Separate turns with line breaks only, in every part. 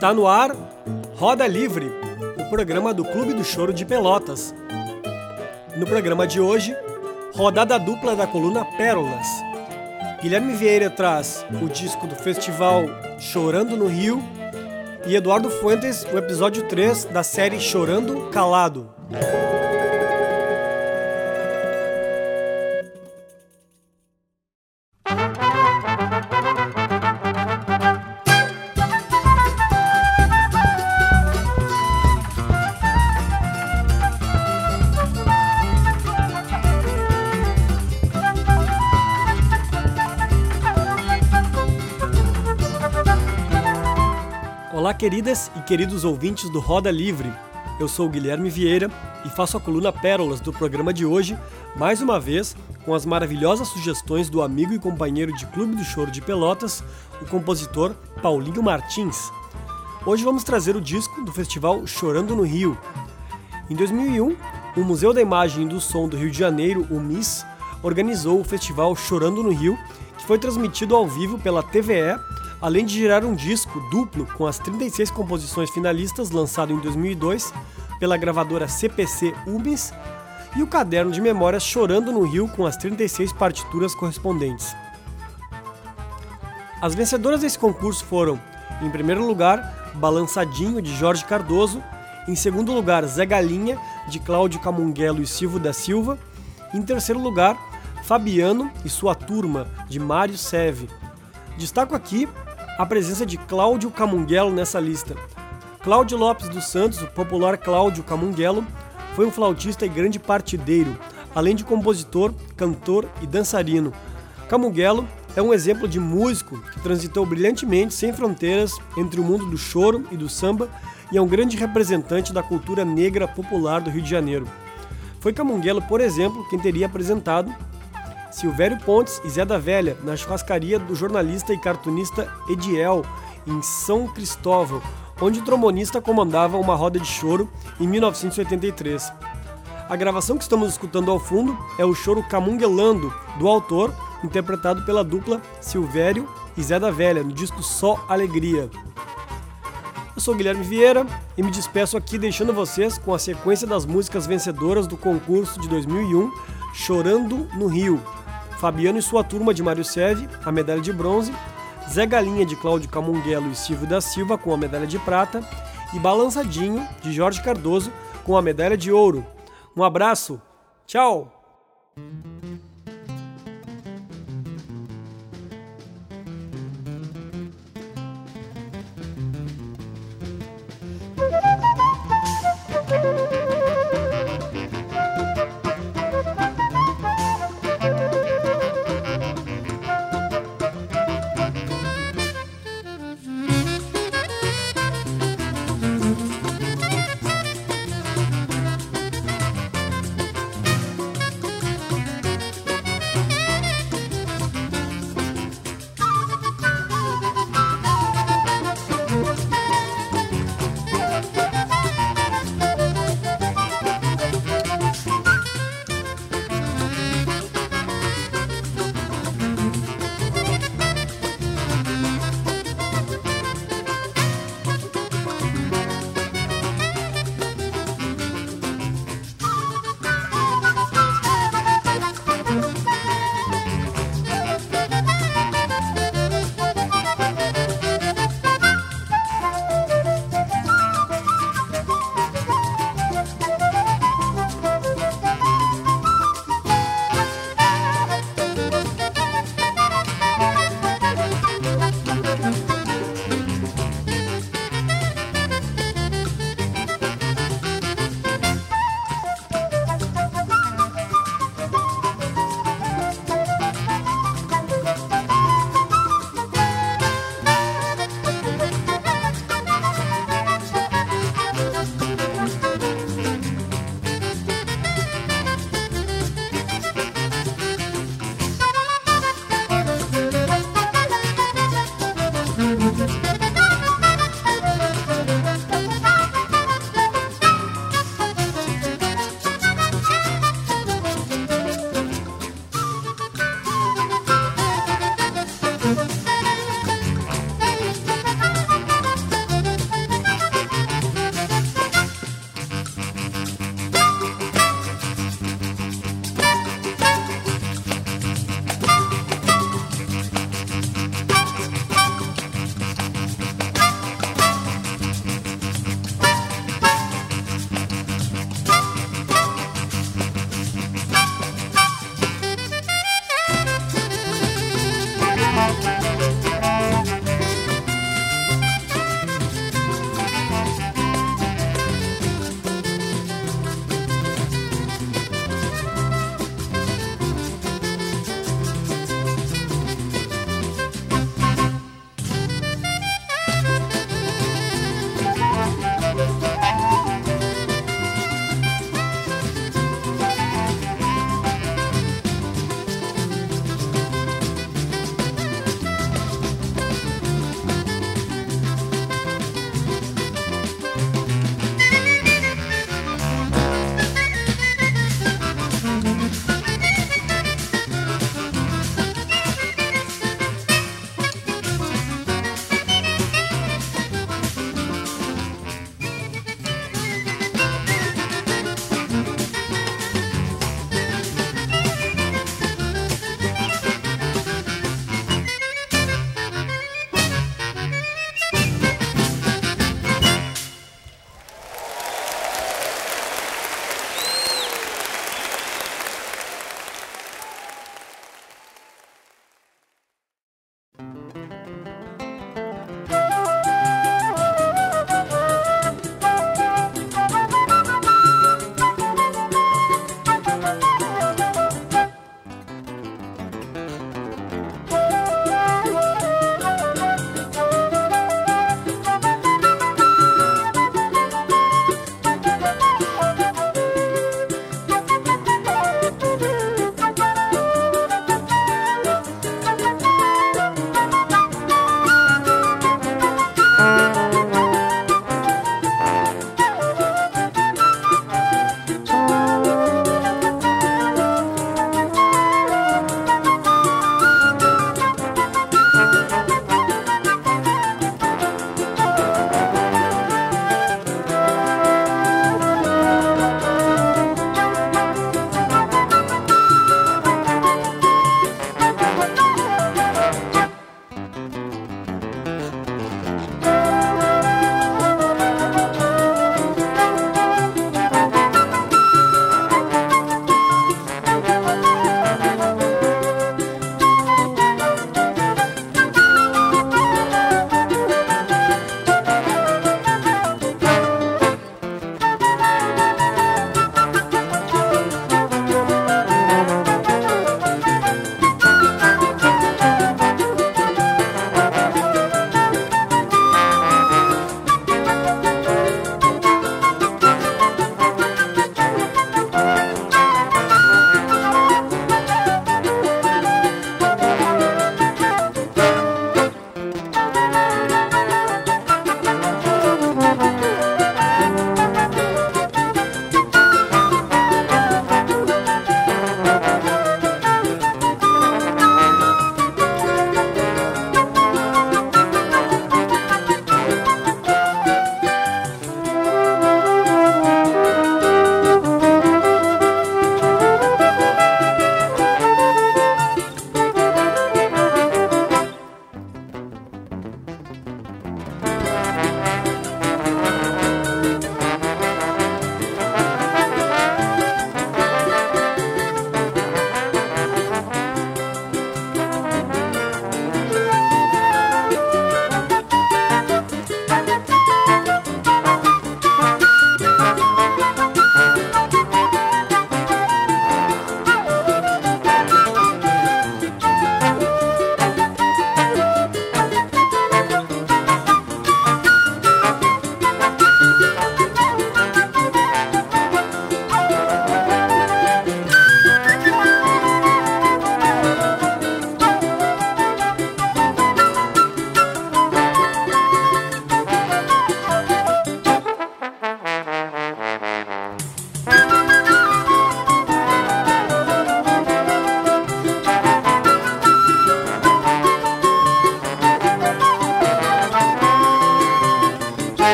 Está no ar Roda Livre, o programa do Clube do Choro de Pelotas. No programa de hoje, rodada dupla da coluna Pérolas. Guilherme Vieira traz o disco do festival Chorando no Rio e Eduardo Fuentes o episódio 3 da série Chorando Calado. Queridas e queridos ouvintes do Roda Livre. Eu sou Guilherme Vieira e faço a coluna Pérolas do programa de hoje, mais uma vez com as maravilhosas sugestões do amigo e companheiro de Clube do Choro de Pelotas, o compositor Paulinho Martins. Hoje vamos trazer o disco do festival Chorando no Rio. Em 2001, o Museu da Imagem e do Som do Rio de Janeiro, o MIS, organizou o festival Chorando no Rio, que foi transmitido ao vivo pela TVE além de gerar um disco duplo com as 36 composições finalistas lançado em 2002 pela gravadora CPC UBIS e o caderno de memórias Chorando no Rio com as 36 partituras correspondentes. As vencedoras desse concurso foram, em primeiro lugar, Balançadinho de Jorge Cardoso, em segundo lugar, Zé Galinha de Cláudio Camunguelo e Silvio da Silva, em terceiro lugar, Fabiano e sua turma de Mário Seve. Destaco aqui a presença de Cláudio Camunguelo nessa lista. Cláudio Lopes dos Santos, o popular Cláudio Camunguelo, foi um flautista e grande partideiro, além de compositor, cantor e dançarino. Camunguelo é um exemplo de músico que transitou brilhantemente sem fronteiras entre o mundo do choro e do samba e é um grande representante da cultura negra popular do Rio de Janeiro. Foi Camunguelo, por exemplo, quem teria apresentado Silvério Pontes e Zé da Velha, na churrascaria do jornalista e cartunista Ediel, em São Cristóvão, onde o trombonista comandava uma roda de choro em 1983. A gravação que estamos escutando ao fundo é o choro Camunguelando, do autor, interpretado pela dupla Silvério e Zé da Velha, no disco Só Alegria. Eu sou Guilherme Vieira e me despeço aqui deixando vocês com a sequência das músicas vencedoras do concurso de 2001, Chorando no Rio, Fabiano e sua turma de Mário Seve, a medalha de bronze, Zé Galinha de Cláudio Camunguelo e Silvio da Silva com a medalha de prata e Balançadinho de Jorge Cardoso com a medalha de ouro. Um abraço, tchau!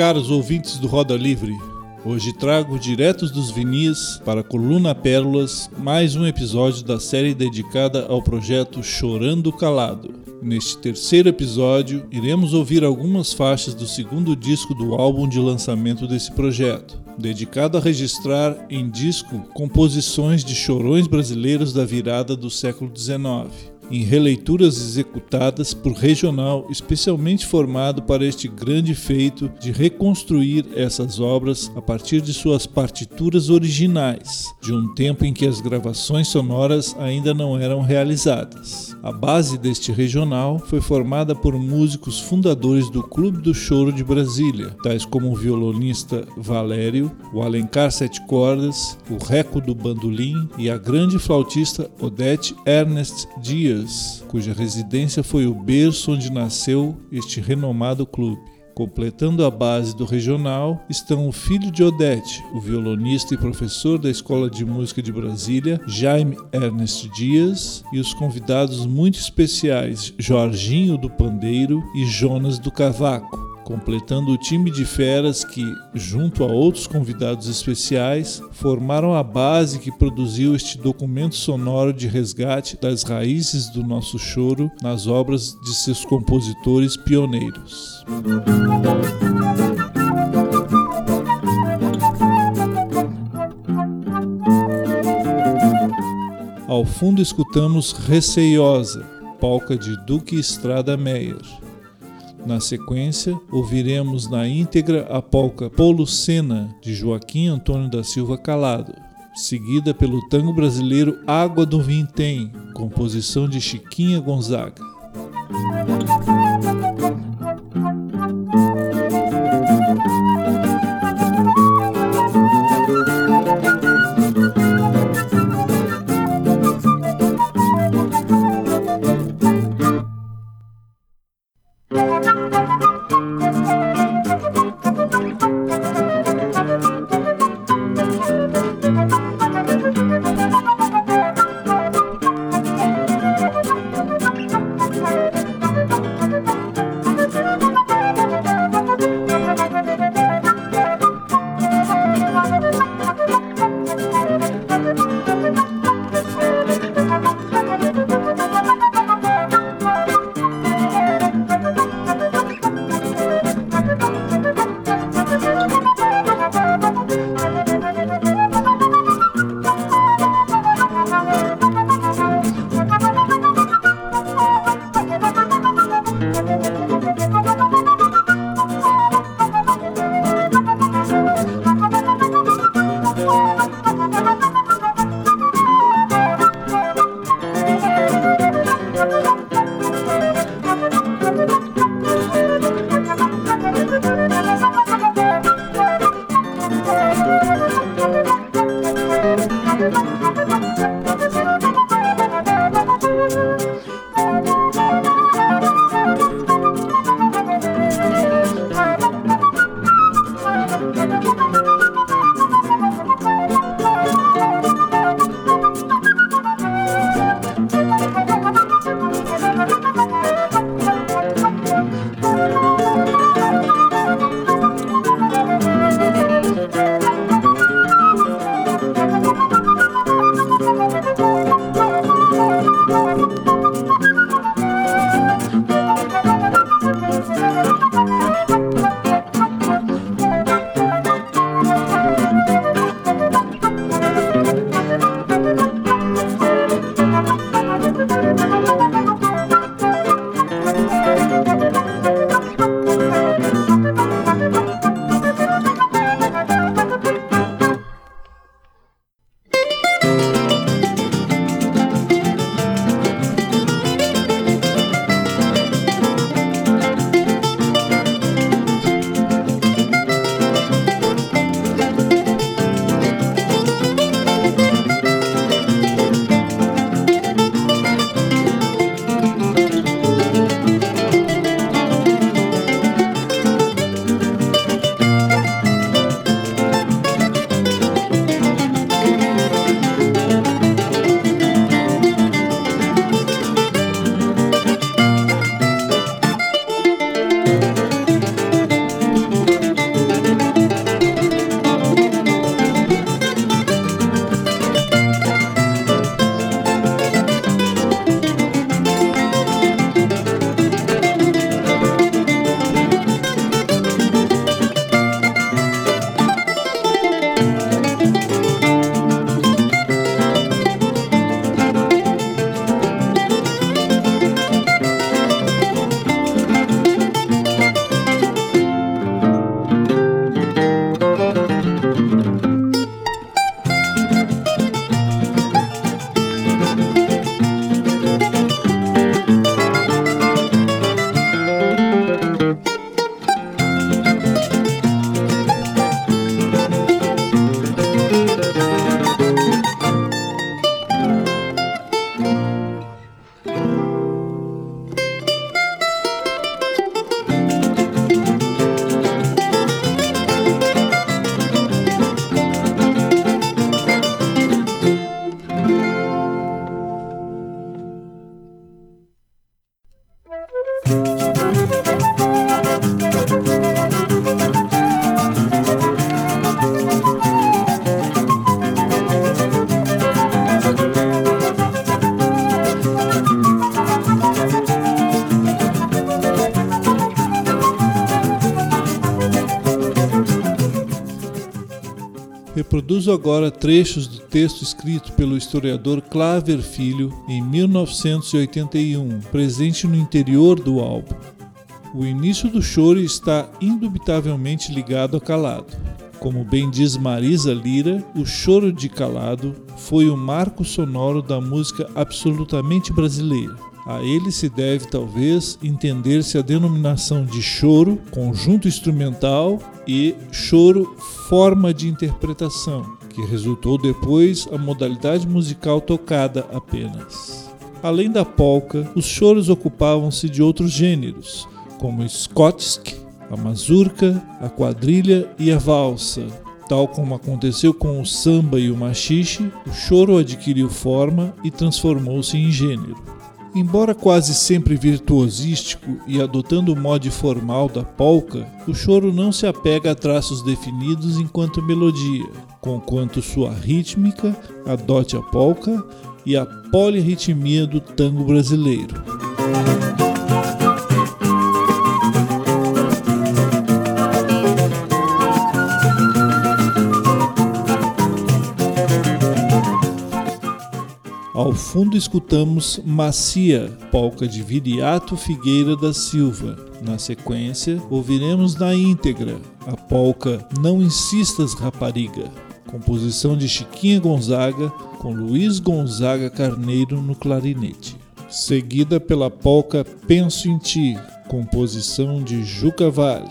Caros ouvintes do Roda Livre, hoje trago diretos dos Vinis para a Coluna Pérolas mais um episódio da série dedicada ao projeto Chorando Calado. Neste terceiro episódio, iremos ouvir algumas faixas do segundo disco do álbum de lançamento desse projeto, dedicado a registrar em disco composições de chorões brasileiros da virada do século XIX em releituras executadas por Regional, especialmente formado para este grande feito de reconstruir essas obras a partir de suas partituras originais, de um tempo em que as gravações sonoras ainda não eram realizadas. A base deste regional foi formada por músicos fundadores do Clube do Choro de Brasília, tais como o violonista Valério, o Alencar Sete Cordas, o Reco do Bandolim e a grande flautista Odete Ernest Dias cuja residência foi o berço onde nasceu este renomado clube. Completando a base do regional estão o filho de Odete, o violonista e professor da Escola de Música de Brasília, Jaime Ernest Dias, e os convidados muito especiais Jorginho do Pandeiro e Jonas do Cavaco completando o time de feras que, junto a outros convidados especiais, formaram a base que produziu este documento sonoro de resgate das raízes do nosso choro nas obras de seus compositores pioneiros. Ao fundo escutamos Receiosa, palca de Duque Estrada Meyer. Na sequência, ouviremos na íntegra a polca Polucena, de Joaquim Antônio da Silva Calado, seguida pelo tango brasileiro Água do Vintém, composição de Chiquinha Gonzaga. Reproduzo agora trechos do texto escrito pelo historiador Claver Filho em 1981, presente no interior do álbum. O início do choro está indubitavelmente ligado a Calado. Como bem diz Marisa Lira, o choro de Calado foi o marco sonoro da música absolutamente brasileira. A ele se deve, talvez, entender-se a denominação de choro, conjunto instrumental, e choro, forma de interpretação, que resultou depois a modalidade musical tocada apenas. Além da polca, os choros ocupavam-se de outros gêneros, como o skotsk, a mazurca, a quadrilha e a valsa. Tal como aconteceu com o samba e o machixe, o choro adquiriu forma e transformou-se em gênero. Embora quase sempre virtuosístico e adotando o modo formal da polca, o choro não se apega a traços definidos enquanto melodia, conquanto sua rítmica adote a polca e a polirritmia do tango brasileiro. Ao fundo escutamos Macia, polca de Viriato Figueira da Silva. Na sequência, ouviremos na íntegra a polca Não Insistas Rapariga, composição de Chiquinha Gonzaga com Luiz Gonzaga Carneiro no clarinete. Seguida pela polca Penso em Ti, composição de Juca Vale.